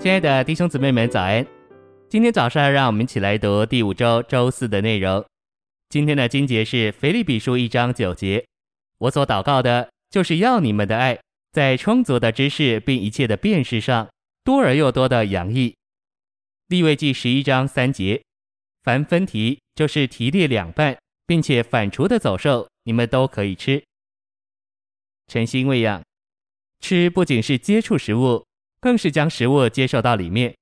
亲爱的弟兄姊妹们，早安！今天早上，让我们一起来读第五周周四的内容。今天的经节是腓立比书一章九节。我所祷告的，就是要你们的爱，在充足的知识并一切的辨识上，多而又多的洋溢。利未记十一章三节。凡分蹄，就是蹄裂两半，并且反刍的走兽，你们都可以吃。诚心喂养，吃不仅是接触食物。更是将食物接受到里面，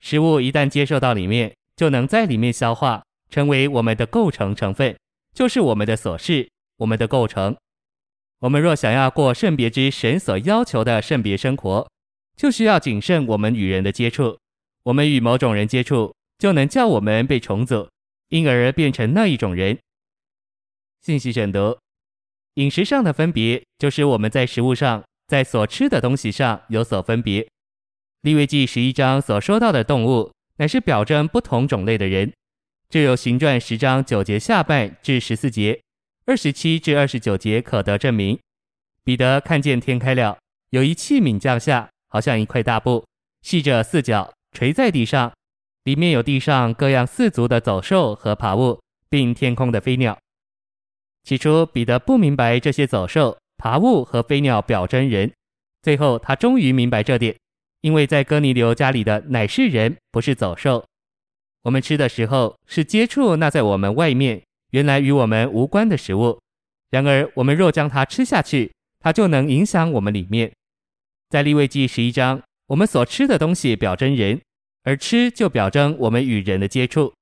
食物一旦接受到里面，就能在里面消化，成为我们的构成成分，就是我们的所是，我们的构成。我们若想要过圣别之神所要求的圣别生活，就需要谨慎我们与人的接触。我们与某种人接触，就能叫我们被重组，因而变成那一种人。信息选读：饮食上的分别，就是我们在食物上，在所吃的东西上有所分别。利未记十一章所说到的动物，乃是表征不同种类的人。这有行传十章九节下半至十四节、二十七至二十九节可得证明。彼得看见天开了，有一器皿降下，好像一块大布，系着四角，垂在地上，里面有地上各样四足的走兽和爬物，并天空的飞鸟。起初彼得不明白这些走兽、爬物和飞鸟表征人，最后他终于明白这点。因为在哥尼流家里的乃是人，不是走兽。我们吃的时候是接触那在我们外面原来与我们无关的食物，然而我们若将它吃下去，它就能影响我们里面。在利未记十一章，我们所吃的东西表征人，而吃就表征我们与人的接触。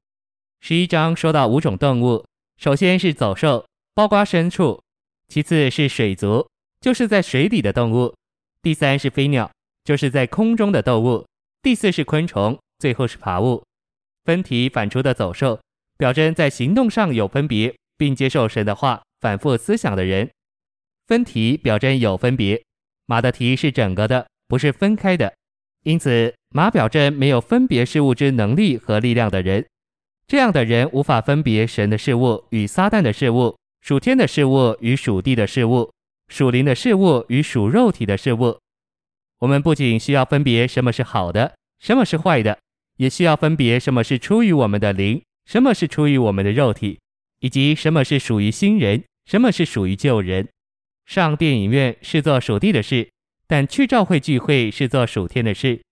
十一章说到五种动物，首先是走兽，包括牲畜；其次是水族，就是在水里的动物；第三是飞鸟。就是在空中的动物，第四是昆虫，最后是爬物。分体反刍的走兽，表征在行动上有分别，并接受神的话，反复思想的人。分体表征有分别，马的蹄是整个的，不是分开的，因此马表征没有分别事物之能力和力量的人。这样的人无法分别神的事物与撒旦的事物，属天的事物与属地的事物，属灵的事物与属肉体的事物。我们不仅需要分别什么是好的，什么是坏的，也需要分别什么是出于我们的灵，什么是出于我们的肉体，以及什么是属于新人，什么是属于旧人。上电影院是做属地的事，但去教会聚会是做属天的事。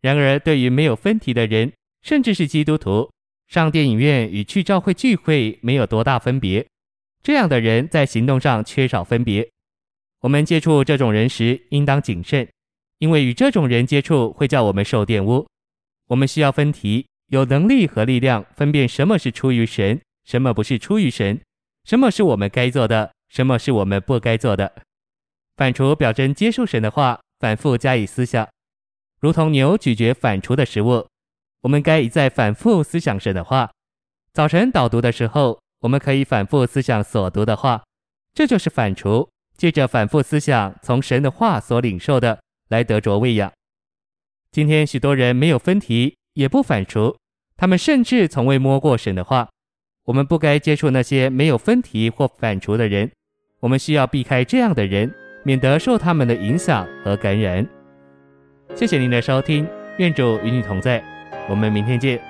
然而，对于没有分体的人，甚至是基督徒，上电影院与去教会聚会没有多大分别。这样的人在行动上缺少分别。我们接触这种人时，应当谨慎。因为与这种人接触会叫我们受玷污，我们需要分题，有能力和力量分辨什么是出于神，什么不是出于神，什么是我们该做的，什么是我们不该做的。反刍表征接受神的话，反复加以思想，如同牛咀嚼反刍的食物。我们该一再反复思想神的话。早晨导读的时候，我们可以反复思想所读的话，这就是反刍。借着反复思想从神的话所领受的。来得着喂养。今天许多人没有分题，也不反刍，他们甚至从未摸过神的话。我们不该接触那些没有分题或反刍的人，我们需要避开这样的人，免得受他们的影响和感染。谢谢您的收听，愿主与你同在，我们明天见。